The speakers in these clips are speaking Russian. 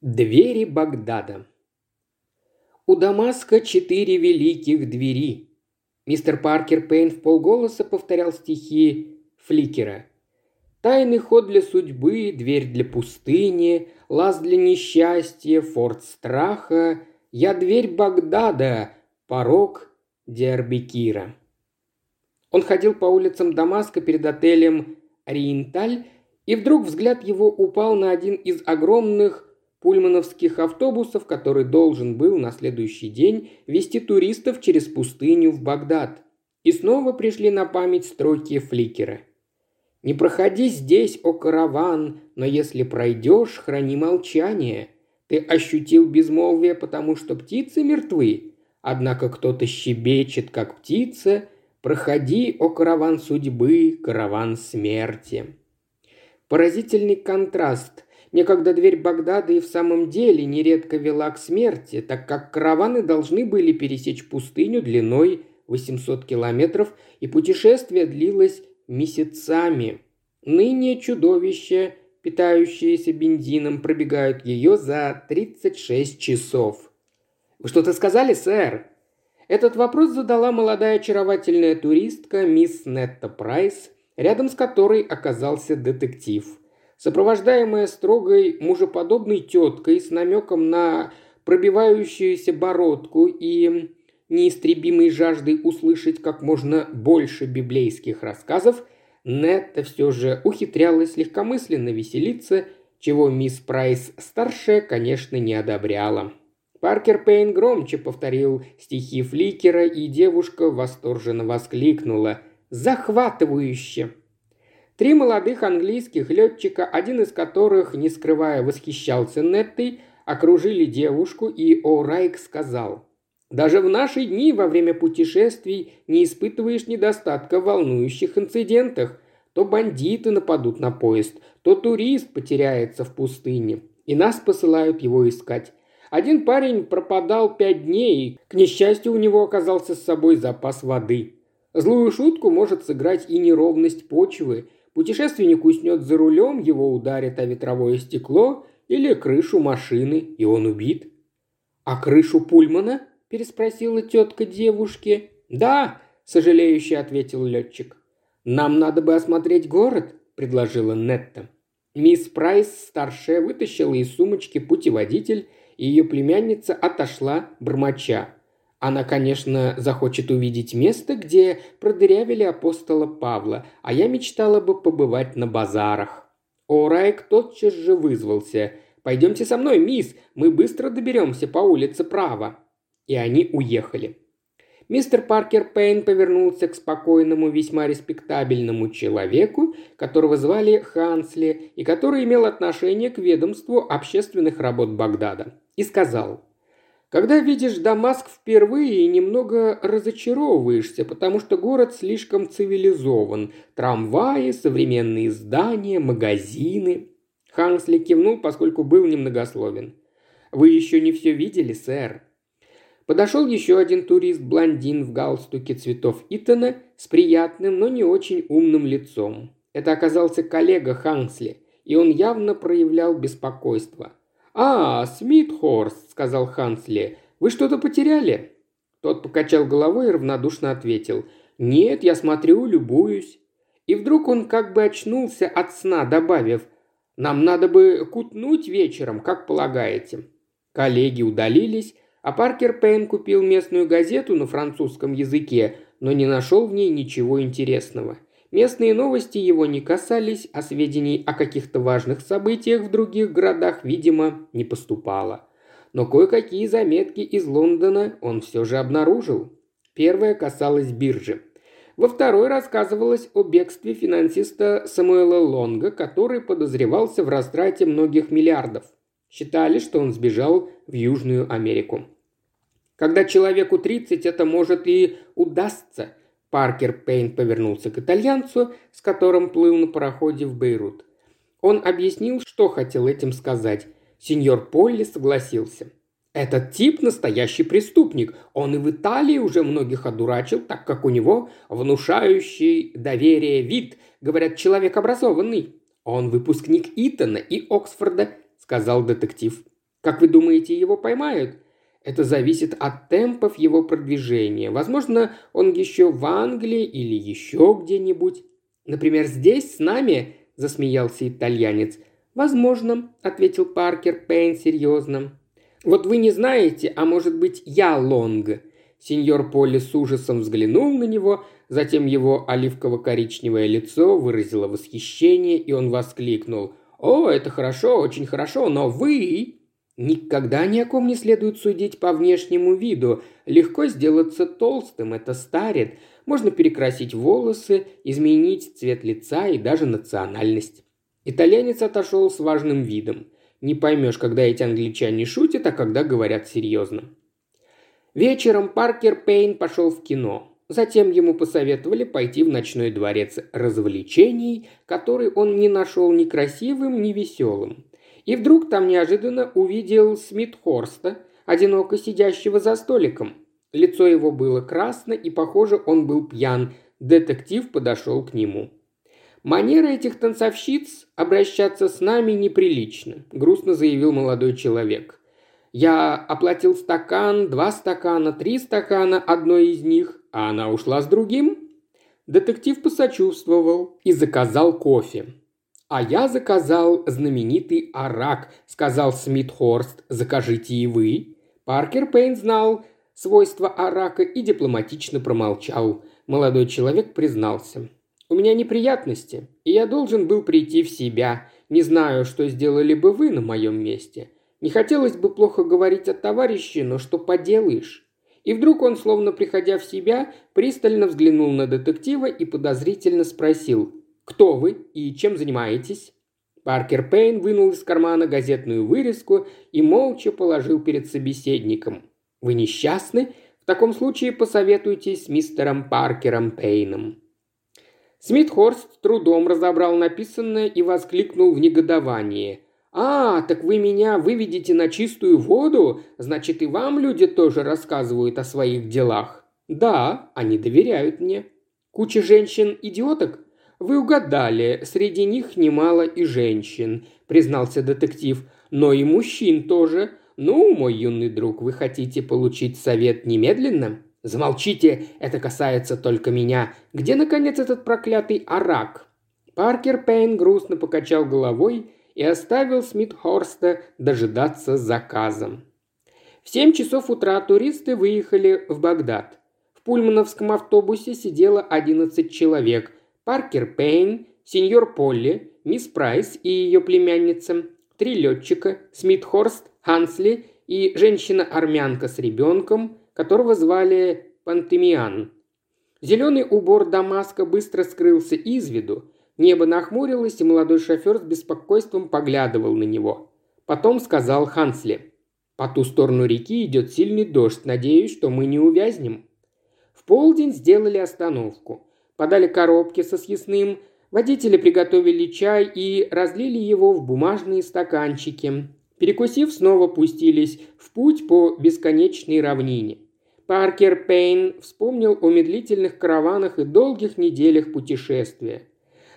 Двери Багдада. У Дамаска четыре великих двери. Мистер Паркер Пейн в полголоса повторял стихи Фликера. Тайный ход для судьбы, дверь для пустыни, лаз для несчастья, форт страха, я дверь Багдада, порог Диарбекира. Он ходил по улицам Дамаска перед отелем Ориенталь, и вдруг взгляд его упал на один из огромных пульмановских автобусов, который должен был на следующий день вести туристов через пустыню в Багдад. И снова пришли на память строки Фликера. «Не проходи здесь, о караван, но если пройдешь, храни молчание. Ты ощутил безмолвие, потому что птицы мертвы, однако кто-то щебечет, как птица. Проходи, о караван судьбы, караван смерти». Поразительный контраст – Некогда дверь Багдада и в самом деле нередко вела к смерти, так как караваны должны были пересечь пустыню длиной 800 километров, и путешествие длилось месяцами. Ныне чудовища, питающиеся бензином, пробегают ее за 36 часов. «Вы что-то сказали, сэр?» Этот вопрос задала молодая очаровательная туристка мисс Нетта Прайс, рядом с которой оказался детектив – сопровождаемая строгой мужеподобной теткой с намеком на пробивающуюся бородку и неистребимой жаждой услышать как можно больше библейских рассказов, Нетта все же ухитрялась легкомысленно веселиться, чего мисс Прайс-старшая, конечно, не одобряла. Паркер Пейн громче повторил стихи Фликера, и девушка восторженно воскликнула «Захватывающе!» Три молодых английских летчика, один из которых, не скрывая, восхищался Неттой, окружили девушку, и О'Райк сказал – даже в наши дни во время путешествий не испытываешь недостатка в волнующих инцидентах. То бандиты нападут на поезд, то турист потеряется в пустыне, и нас посылают его искать. Один парень пропадал пять дней, к несчастью, у него оказался с собой запас воды. Злую шутку может сыграть и неровность почвы, Путешественник уснет за рулем, его ударит о ветровое стекло или крышу машины, и он убит. «А крышу Пульмана?» – переспросила тетка девушки. «Да», – сожалеюще ответил летчик. «Нам надо бы осмотреть город», – предложила Нетта. Мисс Прайс, старшая, вытащила из сумочки путеводитель, и ее племянница отошла, бормоча. Она, конечно, захочет увидеть место, где продырявили апостола Павла, а я мечтала бы побывать на базарах. Орайк тотчас же вызвался. «Пойдемте со мной, мисс, мы быстро доберемся по улице право». И они уехали. Мистер Паркер Пейн повернулся к спокойному, весьма респектабельному человеку, которого звали Хансли и который имел отношение к ведомству общественных работ Багдада, и сказал – когда видишь Дамаск впервые, немного разочаровываешься, потому что город слишком цивилизован. Трамваи, современные здания, магазины. Хансли кивнул, поскольку был немногословен. «Вы еще не все видели, сэр?» Подошел еще один турист-блондин в галстуке цветов Итана с приятным, но не очень умным лицом. Это оказался коллега Хансли, и он явно проявлял беспокойство. «А, Смитхорст», — сказал Хансли, — «вы что-то потеряли?» Тот покачал головой и равнодушно ответил. «Нет, я смотрю, любуюсь». И вдруг он как бы очнулся от сна, добавив, «Нам надо бы кутнуть вечером, как полагаете». Коллеги удалились, а Паркер Пейн купил местную газету на французском языке, но не нашел в ней ничего интересного. Местные новости его не касались, а сведений о каких-то важных событиях в других городах, видимо, не поступало. Но кое-какие заметки из Лондона он все же обнаружил. Первая касалась биржи. Во второй рассказывалось о бегстве финансиста Самуэла Лонга, который подозревался в растрате многих миллиардов. Считали, что он сбежал в Южную Америку. Когда человеку 30, это может и удастся, Паркер Пейн повернулся к итальянцу, с которым плыл на пароходе в Бейрут. Он объяснил, что хотел этим сказать. Сеньор Полли согласился. Этот тип настоящий преступник. Он и в Италии уже многих одурачил, так как у него внушающий доверие вид, говорят, человек образованный. Он выпускник Итона и Оксфорда, сказал детектив. Как вы думаете, его поймают? Это зависит от темпов его продвижения. Возможно, он еще в Англии или еще где-нибудь. Например, здесь с нами, засмеялся итальянец. Возможно, ответил Паркер Пейн серьезно. Вот вы не знаете, а может быть я Лонг. Сеньор Полли с ужасом взглянул на него, затем его оливково-коричневое лицо выразило восхищение, и он воскликнул. «О, это хорошо, очень хорошо, но вы...» Никогда ни о ком не следует судить по внешнему виду. Легко сделаться толстым, это старит. Можно перекрасить волосы, изменить цвет лица и даже национальность. Итальянец отошел с важным видом. Не поймешь, когда эти англичане шутят, а когда говорят серьезно. Вечером Паркер Пейн пошел в кино. Затем ему посоветовали пойти в ночной дворец развлечений, который он не нашел ни красивым, ни веселым. И вдруг там неожиданно увидел Смит Хорста, одиноко сидящего за столиком. Лицо его было красно, и, похоже, он был пьян. Детектив подошел к нему. «Манера этих танцовщиц обращаться с нами неприлично», – грустно заявил молодой человек. «Я оплатил стакан, два стакана, три стакана одной из них, а она ушла с другим». Детектив посочувствовал и заказал кофе. «А я заказал знаменитый арак», – сказал Смит Хорст. «Закажите и вы». Паркер Пейн знал свойства арака и дипломатично промолчал. Молодой человек признался. «У меня неприятности, и я должен был прийти в себя. Не знаю, что сделали бы вы на моем месте. Не хотелось бы плохо говорить о товарище, но что поделаешь?» И вдруг он, словно приходя в себя, пристально взглянул на детектива и подозрительно спросил «Кто вы и чем занимаетесь?» Паркер Пейн вынул из кармана газетную вырезку и молча положил перед собеседником. «Вы несчастны? В таком случае посоветуйтесь с мистером Паркером Пейном». Смитхорст трудом разобрал написанное и воскликнул в негодовании. «А, так вы меня выведете на чистую воду? Значит, и вам люди тоже рассказывают о своих делах?» «Да, они доверяют мне». «Куча женщин-идиоток?» «Вы угадали, среди них немало и женщин», – признался детектив. «Но и мужчин тоже. Ну, мой юный друг, вы хотите получить совет немедленно?» «Замолчите, это касается только меня. Где, наконец, этот проклятый арак?» Паркер Пейн грустно покачал головой и оставил Смитхорста дожидаться заказом. В семь часов утра туристы выехали в Багдад. В пульмановском автобусе сидело одиннадцать человек, Паркер Пейн, сеньор Полли, мисс Прайс и ее племянница, три летчика, Смит Хорст, Хансли и женщина-армянка с ребенком, которого звали Пантемиан. Зеленый убор Дамаска быстро скрылся из виду, небо нахмурилось, и молодой шофер с беспокойством поглядывал на него. Потом сказал Хансли, «По ту сторону реки идет сильный дождь, надеюсь, что мы не увязнем». В полдень сделали остановку – подали коробки со съестным, водители приготовили чай и разлили его в бумажные стаканчики. Перекусив, снова пустились в путь по бесконечной равнине. Паркер Пейн вспомнил о медлительных караванах и долгих неделях путешествия.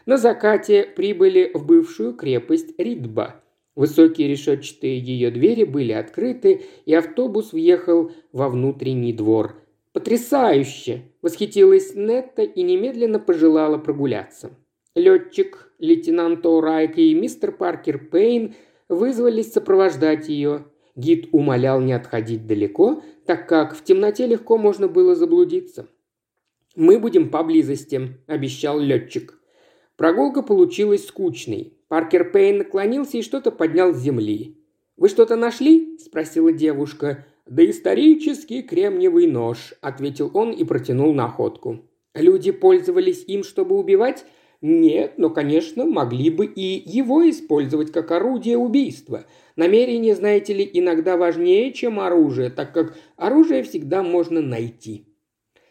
На закате прибыли в бывшую крепость Ридба. Высокие решетчатые ее двери были открыты, и автобус въехал во внутренний двор. «Потрясающе!» – восхитилась Нетта и немедленно пожелала прогуляться. Летчик, лейтенант О'Райк и мистер Паркер Пейн вызвались сопровождать ее. Гид умолял не отходить далеко, так как в темноте легко можно было заблудиться. «Мы будем поблизости», – обещал летчик. Прогулка получилась скучной. Паркер Пейн наклонился и что-то поднял с земли. «Вы что-то нашли?» – спросила девушка. «Да исторический кремниевый нож», – ответил он и протянул находку. «Люди пользовались им, чтобы убивать?» «Нет, но, конечно, могли бы и его использовать как орудие убийства. Намерение, знаете ли, иногда важнее, чем оружие, так как оружие всегда можно найти».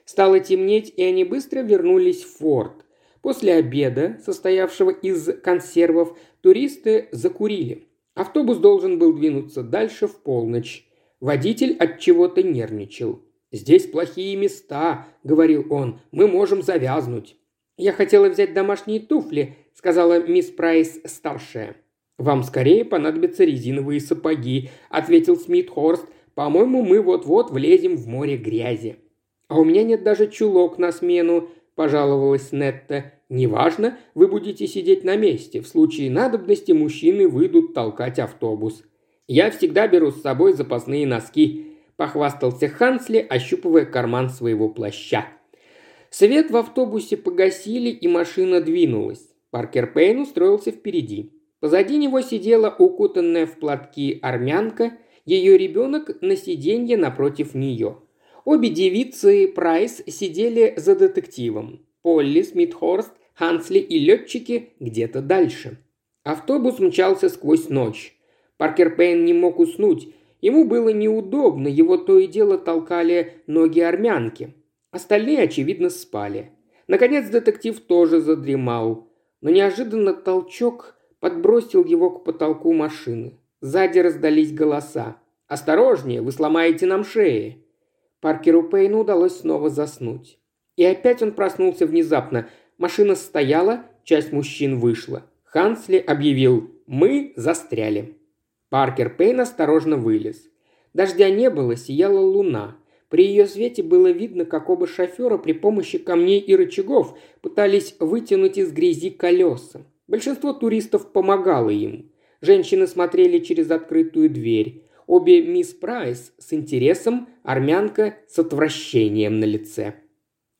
Стало темнеть, и они быстро вернулись в форт. После обеда, состоявшего из консервов, туристы закурили. Автобус должен был двинуться дальше в полночь. Водитель от чего-то нервничал. «Здесь плохие места», — говорил он, — «мы можем завязнуть». «Я хотела взять домашние туфли», — сказала мисс Прайс старшая. «Вам скорее понадобятся резиновые сапоги», – ответил Смит Хорст. «По-моему, мы вот-вот влезем в море грязи». «А у меня нет даже чулок на смену», – пожаловалась Нетта. «Неважно, вы будете сидеть на месте. В случае надобности мужчины выйдут толкать автобус». «Я всегда беру с собой запасные носки», – похвастался Хансли, ощупывая карман своего плаща. Свет в автобусе погасили, и машина двинулась. Паркер Пейн устроился впереди. Позади него сидела укутанная в платки армянка, ее ребенок на сиденье напротив нее. Обе девицы Прайс сидели за детективом. Полли, Смитхорст, Хансли и летчики где-то дальше. Автобус мчался сквозь ночь. Паркер Пейн не мог уснуть. Ему было неудобно, его то и дело толкали ноги армянки. Остальные, очевидно, спали. Наконец детектив тоже задремал. Но неожиданно толчок подбросил его к потолку машины. Сзади раздались голоса. «Осторожнее, вы сломаете нам шеи!» Паркеру Пейну удалось снова заснуть. И опять он проснулся внезапно. Машина стояла, часть мужчин вышла. Хансли объявил «Мы застряли». Паркер Пейн осторожно вылез. Дождя не было, сияла луна. При ее свете было видно, как оба шофера при помощи камней и рычагов пытались вытянуть из грязи колеса. Большинство туристов помогало им. Женщины смотрели через открытую дверь. Обе мисс Прайс с интересом, армянка с отвращением на лице.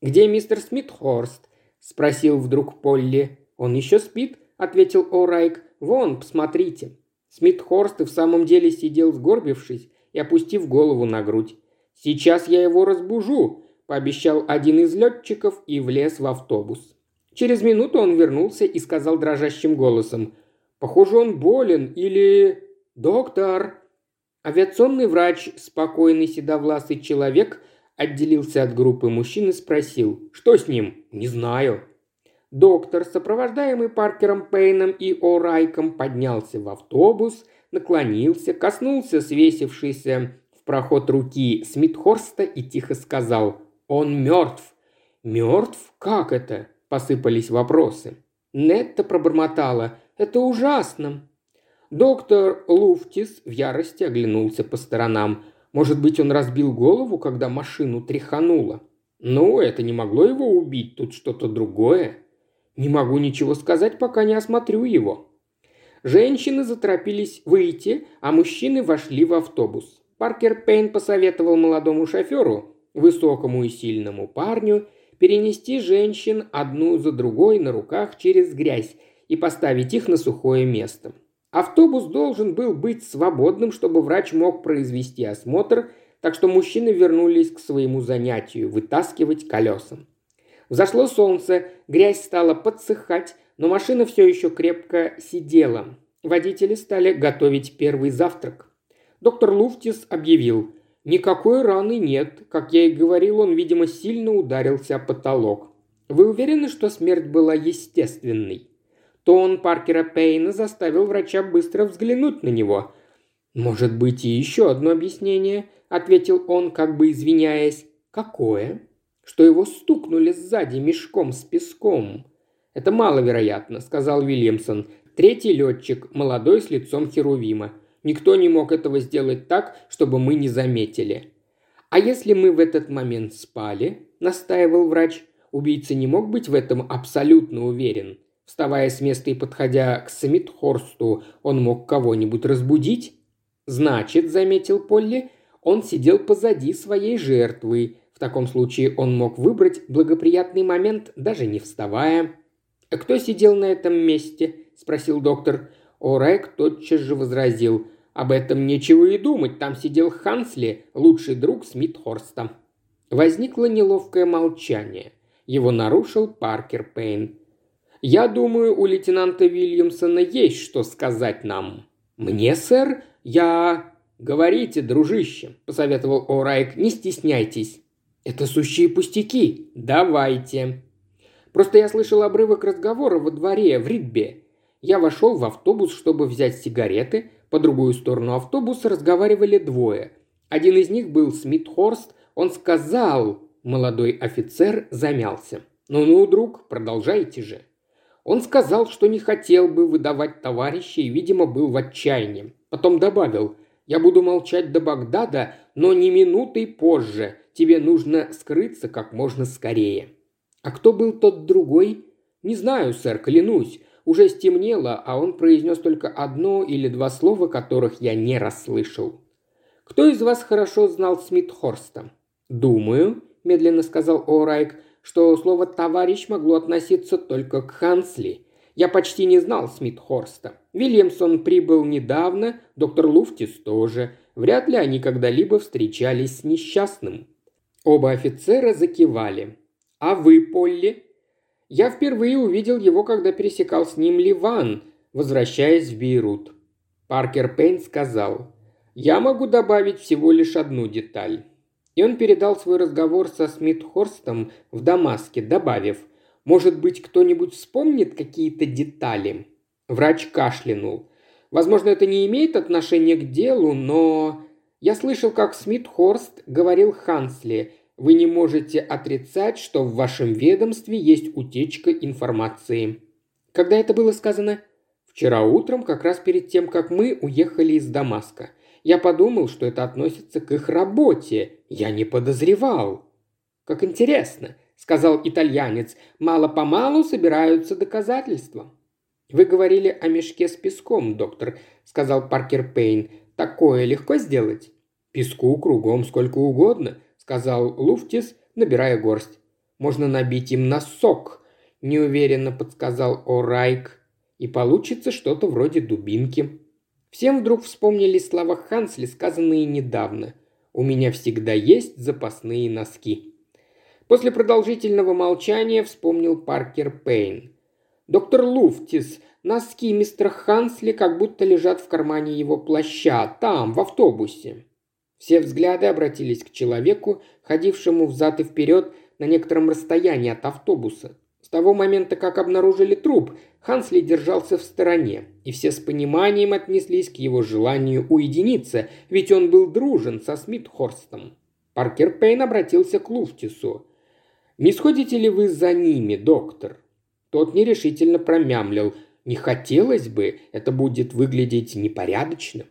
«Где мистер Смитхорст?» – спросил вдруг Полли. «Он еще спит?» – ответил О'Райк. «Вон, посмотрите». Смитхорст и в самом деле сидел сгорбившись и опустив голову на грудь. «Сейчас я его разбужу», – пообещал один из летчиков и влез в автобус. Через минуту он вернулся и сказал дрожащим голосом. «Похоже, он болен или... доктор!» Авиационный врач, спокойный седовласый человек, отделился от группы мужчин и спросил. «Что с ним?» «Не знаю». Доктор, сопровождаемый Паркером Пейном и О'Райком, поднялся в автобус, наклонился, коснулся свесившейся в проход руки Смитхорста и тихо сказал «Он мертв». «Мертв? Как это?» Посыпались вопросы. Нетта пробормотала. «Это ужасно!» Доктор Луфтис в ярости оглянулся по сторонам. Может быть, он разбил голову, когда машину тряхануло? Ну, это не могло его убить, тут что-то другое. Не могу ничего сказать, пока не осмотрю его. Женщины заторопились выйти, а мужчины вошли в автобус. Паркер Пейн посоветовал молодому шоферу, высокому и сильному парню, перенести женщин одну за другой на руках через грязь и поставить их на сухое место. Автобус должен был быть свободным, чтобы врач мог произвести осмотр, так что мужчины вернулись к своему занятию – вытаскивать колеса. Взошло солнце, грязь стала подсыхать, но машина все еще крепко сидела. Водители стали готовить первый завтрак. Доктор Луфтис объявил – Никакой раны нет. Как я и говорил, он, видимо, сильно ударился о потолок. Вы уверены, что смерть была естественной? Тон Паркера Пейна заставил врача быстро взглянуть на него. «Может быть, и еще одно объяснение», – ответил он, как бы извиняясь. «Какое?» «Что его стукнули сзади мешком с песком». «Это маловероятно», – сказал Вильямсон. Третий летчик, молодой с лицом Херувима. Никто не мог этого сделать так, чтобы мы не заметили. А если мы в этот момент спали, настаивал врач, убийца не мог быть в этом абсолютно уверен. Вставая с места и подходя к Смитхорсту, он мог кого-нибудь разбудить? Значит, заметил Полли, он сидел позади своей жертвы. Таком случае он мог выбрать благоприятный момент, даже не вставая. «Кто сидел на этом месте?» – спросил доктор. Орек тотчас же возразил. «Об этом нечего и думать, там сидел Хансли, лучший друг Смитхорста». Возникло неловкое молчание. Его нарушил Паркер Пейн. «Я думаю, у лейтенанта Вильямсона есть что сказать нам». «Мне, сэр? Я...» «Говорите, дружище», – посоветовал Орайк, – «не стесняйтесь». «Это сущие пустяки». «Давайте». «Просто я слышал обрывок разговора во дворе, в Ридбе. Я вошел в автобус, чтобы взять сигареты. По другую сторону автобуса разговаривали двое. Один из них был Смит Хорст. Он сказал... Молодой офицер замялся. «Ну-ну, друг, продолжайте же». Он сказал, что не хотел бы выдавать товарища и, видимо, был в отчаянии. Потом добавил, «Я буду молчать до Багдада, но не минутой позже. Тебе нужно скрыться как можно скорее». «А кто был тот другой?» «Не знаю, сэр, клянусь. Уже стемнело, а он произнес только одно или два слова, которых я не расслышал. «Кто из вас хорошо знал Смитхорста?» «Думаю», – медленно сказал О'Райк, – «что слово «товарищ» могло относиться только к Хансли. Я почти не знал Смитхорста. Вильямсон прибыл недавно, доктор Луфтис тоже. Вряд ли они когда-либо встречались с несчастным». Оба офицера закивали. «А вы, Полли?» Я впервые увидел его, когда пересекал с ним Ливан, возвращаясь в Бейрут. Паркер Пейн сказал, «Я могу добавить всего лишь одну деталь». И он передал свой разговор со Смитхорстом в Дамаске, добавив, «Может быть, кто-нибудь вспомнит какие-то детали?» Врач кашлянул. «Возможно, это не имеет отношения к делу, но...» Я слышал, как Смитхорст говорил Хансли, вы не можете отрицать, что в вашем ведомстве есть утечка информации. Когда это было сказано? Вчера утром, как раз перед тем, как мы уехали из Дамаска. Я подумал, что это относится к их работе. Я не подозревал. Как интересно, сказал итальянец. Мало-помалу собираются доказательства. Вы говорили о мешке с песком, доктор, сказал Паркер Пейн. Такое легко сделать? Песку кругом сколько угодно – сказал Луфтис, набирая горсть. «Можно набить им носок», – неуверенно подсказал О'Райк. «И получится что-то вроде дубинки». Всем вдруг вспомнили слова Хансли, сказанные недавно. «У меня всегда есть запасные носки». После продолжительного молчания вспомнил Паркер Пейн. «Доктор Луфтис, носки мистера Хансли как будто лежат в кармане его плаща, там, в автобусе». Все взгляды обратились к человеку, ходившему взад и вперед на некотором расстоянии от автобуса. С того момента, как обнаружили труп, Хансли держался в стороне, и все с пониманием отнеслись к его желанию уединиться, ведь он был дружен со Смитхорстом. Паркер Пейн обратился к Луфтису. «Не сходите ли вы за ними, доктор?» Тот нерешительно промямлил. «Не хотелось бы, это будет выглядеть непорядочно».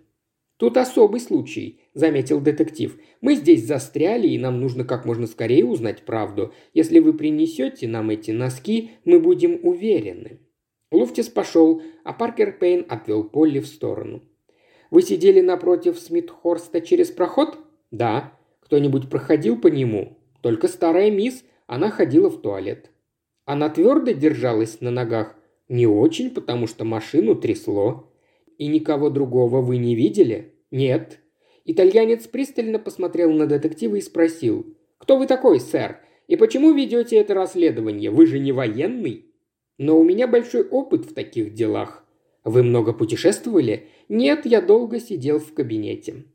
«Тут особый случай», – заметил детектив. «Мы здесь застряли, и нам нужно как можно скорее узнать правду. Если вы принесете нам эти носки, мы будем уверены». Луфтис пошел, а Паркер Пейн отвел Полли в сторону. «Вы сидели напротив Смитхорста через проход?» «Да». «Кто-нибудь проходил по нему?» «Только старая мисс. Она ходила в туалет». «Она твердо держалась на ногах?» «Не очень, потому что машину трясло». «И никого другого вы не видели?» «Нет». Итальянец пристально посмотрел на детектива и спросил. «Кто вы такой, сэр? И почему ведете это расследование? Вы же не военный?» «Но у меня большой опыт в таких делах». «Вы много путешествовали?» «Нет, я долго сидел в кабинете».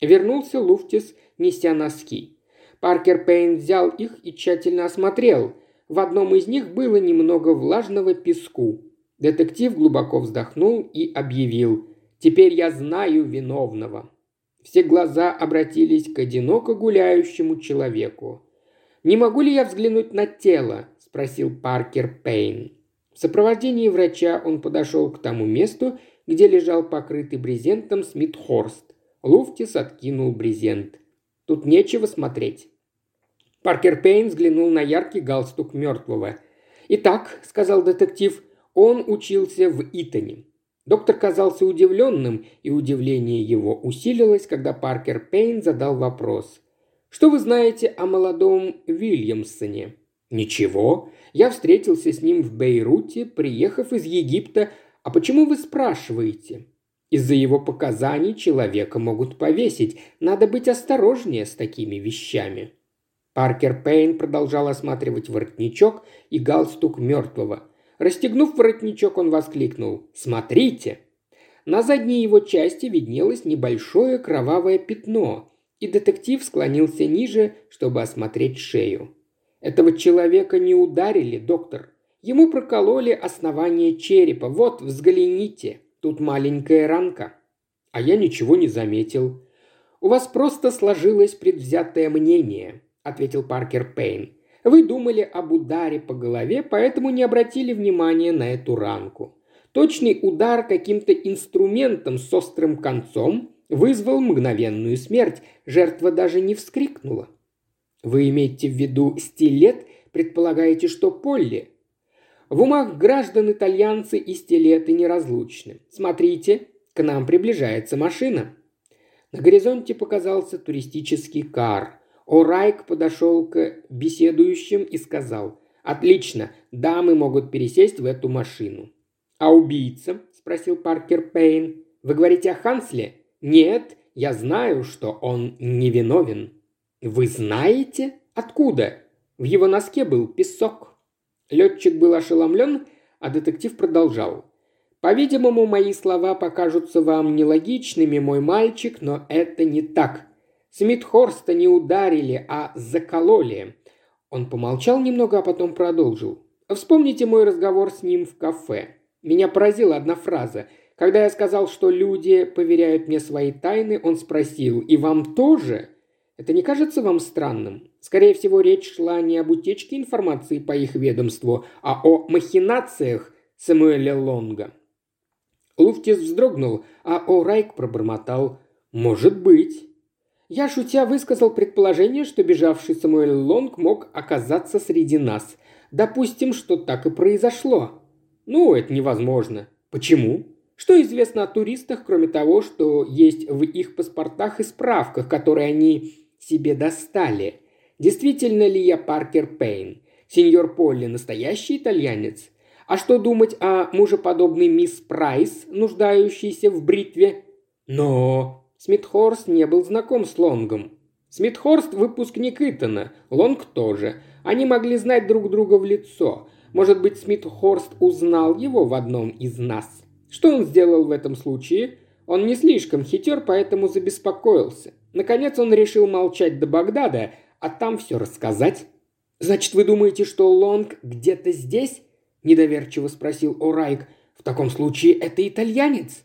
Вернулся Луфтис, неся носки. Паркер Пейн взял их и тщательно осмотрел. В одном из них было немного влажного песку. Детектив глубоко вздохнул и объявил «Теперь я знаю виновного». Все глаза обратились к одиноко гуляющему человеку. «Не могу ли я взглянуть на тело?» – спросил Паркер Пейн. В сопровождении врача он подошел к тому месту, где лежал покрытый брезентом Смитхорст. Луфтис откинул брезент. «Тут нечего смотреть». Паркер Пейн взглянул на яркий галстук мертвого. «Итак», – сказал детектив, он учился в Итоне. Доктор казался удивленным, и удивление его усилилось, когда Паркер Пейн задал вопрос. «Что вы знаете о молодом Вильямсоне?» «Ничего. Я встретился с ним в Бейруте, приехав из Египта. А почему вы спрашиваете?» Из-за его показаний человека могут повесить. Надо быть осторожнее с такими вещами. Паркер Пейн продолжал осматривать воротничок и галстук мертвого. Расстегнув воротничок, он воскликнул «Смотрите!». На задней его части виднелось небольшое кровавое пятно, и детектив склонился ниже, чтобы осмотреть шею. «Этого человека не ударили, доктор. Ему прокололи основание черепа. Вот, взгляните, тут маленькая ранка». А я ничего не заметил. «У вас просто сложилось предвзятое мнение», – ответил Паркер Пейн. Вы думали об ударе по голове, поэтому не обратили внимания на эту ранку. Точный удар каким-то инструментом с острым концом вызвал мгновенную смерть. Жертва даже не вскрикнула. Вы имеете в виду стилет, предполагаете, что Полли? В умах граждан итальянцы и стилеты неразлучны. Смотрите, к нам приближается машина. На горизонте показался туристический кар. О'Райк подошел к беседующим и сказал, «Отлично, дамы могут пересесть в эту машину». «А убийца?» – спросил Паркер Пейн. «Вы говорите о Хансле?» «Нет, я знаю, что он невиновен». «Вы знаете? Откуда?» В его носке был песок. Летчик был ошеломлен, а детектив продолжал. «По-видимому, мои слова покажутся вам нелогичными, мой мальчик, но это не так. Смитхорста не ударили, а закололи». Он помолчал немного, а потом продолжил. «Вспомните мой разговор с ним в кафе. Меня поразила одна фраза. Когда я сказал, что люди поверяют мне свои тайны, он спросил, «И вам тоже?» Это не кажется вам странным? Скорее всего, речь шла не об утечке информации по их ведомству, а о махинациях Самуэля Лонга. Луфтис вздрогнул, а О'Райк пробормотал «Может быть». Я, шутя, высказал предположение, что бежавший Самуэль Лонг мог оказаться среди нас. Допустим, что так и произошло. Ну, это невозможно. Почему? Что известно о туристах, кроме того, что есть в их паспортах и справках, которые они себе достали. Действительно ли я Паркер Пейн? Сеньор Полли настоящий итальянец? А что думать о мужеподобной мисс Прайс, нуждающейся в бритве? Но Смитхорст не был знаком с Лонгом. Смитхорст – выпускник Итана, Лонг тоже. Они могли знать друг друга в лицо. Может быть, Смитхорст узнал его в одном из нас. Что он сделал в этом случае? Он не слишком хитер, поэтому забеспокоился. Наконец он решил молчать до Багдада, а там все рассказать. «Значит, вы думаете, что Лонг где-то здесь?» – недоверчиво спросил О'Райк. «В таком случае это итальянец?»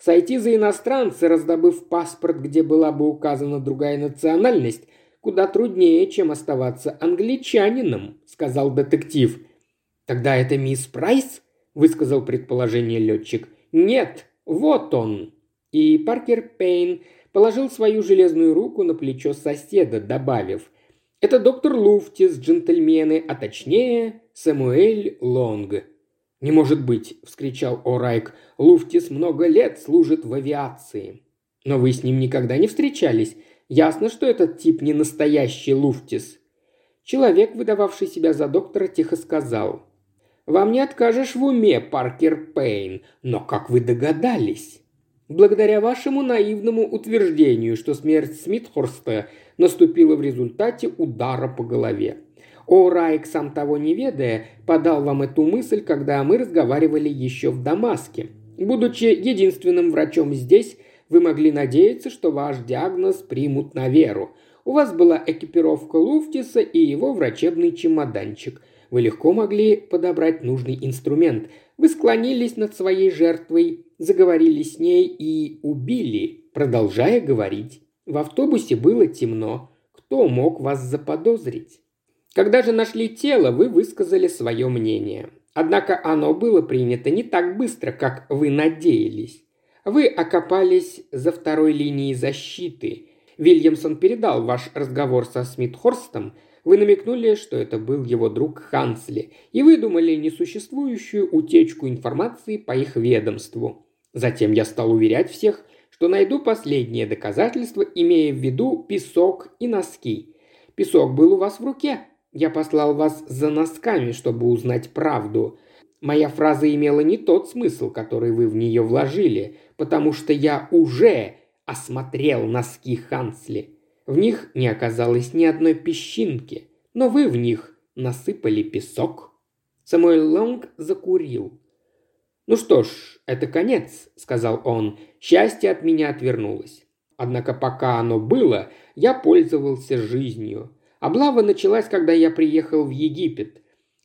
Сойти за иностранца, раздобыв паспорт, где была бы указана другая национальность, куда труднее, чем оставаться англичанином», – сказал детектив. «Тогда это мисс Прайс?» – высказал предположение летчик. «Нет, вот он!» И Паркер Пейн положил свою железную руку на плечо соседа, добавив «Это доктор Луфтис, джентльмены, а точнее Самуэль Лонг». «Не может быть!» – вскричал О'Райк. «Луфтис много лет служит в авиации». «Но вы с ним никогда не встречались. Ясно, что этот тип не настоящий Луфтис». Человек, выдававший себя за доктора, тихо сказал. «Вам не откажешь в уме, Паркер Пейн, но как вы догадались?» благодаря вашему наивному утверждению, что смерть Смитхорста наступила в результате удара по голове. О, Райк, сам того не ведая, подал вам эту мысль, когда мы разговаривали еще в Дамаске. Будучи единственным врачом здесь, вы могли надеяться, что ваш диагноз примут на веру. У вас была экипировка Луфтиса и его врачебный чемоданчик. Вы легко могли подобрать нужный инструмент. Вы склонились над своей жертвой, заговорили с ней и убили, продолжая говорить. В автобусе было темно. Кто мог вас заподозрить? Когда же нашли тело, вы высказали свое мнение. Однако оно было принято не так быстро, как вы надеялись. Вы окопались за второй линией защиты. Вильямсон передал ваш разговор со Смитхорстом – вы намекнули, что это был его друг Хансли, и выдумали несуществующую утечку информации по их ведомству. Затем я стал уверять всех, что найду последнее доказательство, имея в виду песок и носки. Песок был у вас в руке. Я послал вас за носками, чтобы узнать правду. Моя фраза имела не тот смысл, который вы в нее вложили, потому что я уже осмотрел носки Хансли. В них не оказалось ни одной песчинки, но вы в них насыпали песок. Самуэль Лонг закурил. «Ну что ж, это конец», — сказал он. «Счастье от меня отвернулось. Однако пока оно было, я пользовался жизнью. Облава началась, когда я приехал в Египет.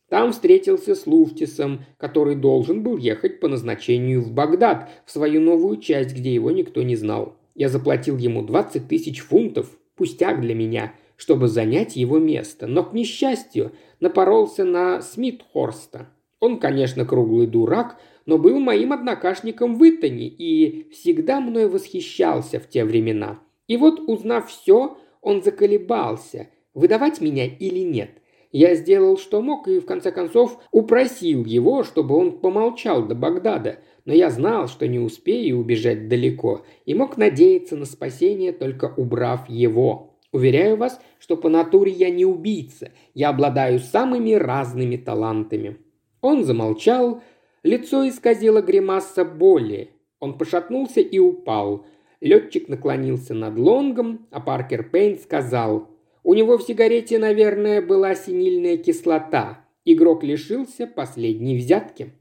Там встретился с Луфтисом, который должен был ехать по назначению в Багдад, в свою новую часть, где его никто не знал. Я заплатил ему 20 тысяч фунтов, Пустяк для меня. чтобы занять его место, но, к несчастью, напоролся на Смитхорста. Он, конечно, круглый дурак, но был моим однокашником в Итоне и всегда мной восхищался в те времена. И вот, узнав все, он заколебался, выдавать меня или нет. Я сделал, что мог, и в конце концов упросил его, чтобы он помолчал до Багдада, но я знал, что не успею убежать далеко, и мог надеяться на спасение, только убрав его. Уверяю вас, что по натуре я не убийца, я обладаю самыми разными талантами». Он замолчал, лицо исказило гримаса боли. Он пошатнулся и упал. Летчик наклонился над лонгом, а Паркер Пейн сказал, «У него в сигарете, наверное, была синильная кислота. Игрок лишился последней взятки».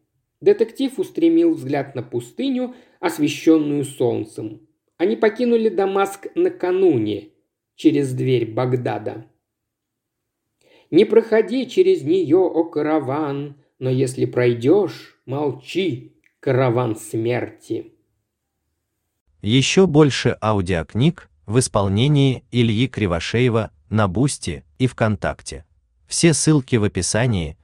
Детектив устремил взгляд на пустыню, освещенную солнцем. Они покинули Дамаск накануне, через дверь Багдада. «Не проходи через нее, о караван, но если пройдешь, молчи, караван смерти». Еще больше аудиокниг в исполнении Ильи Кривошеева на Бусти и ВКонтакте. Все ссылки в описании –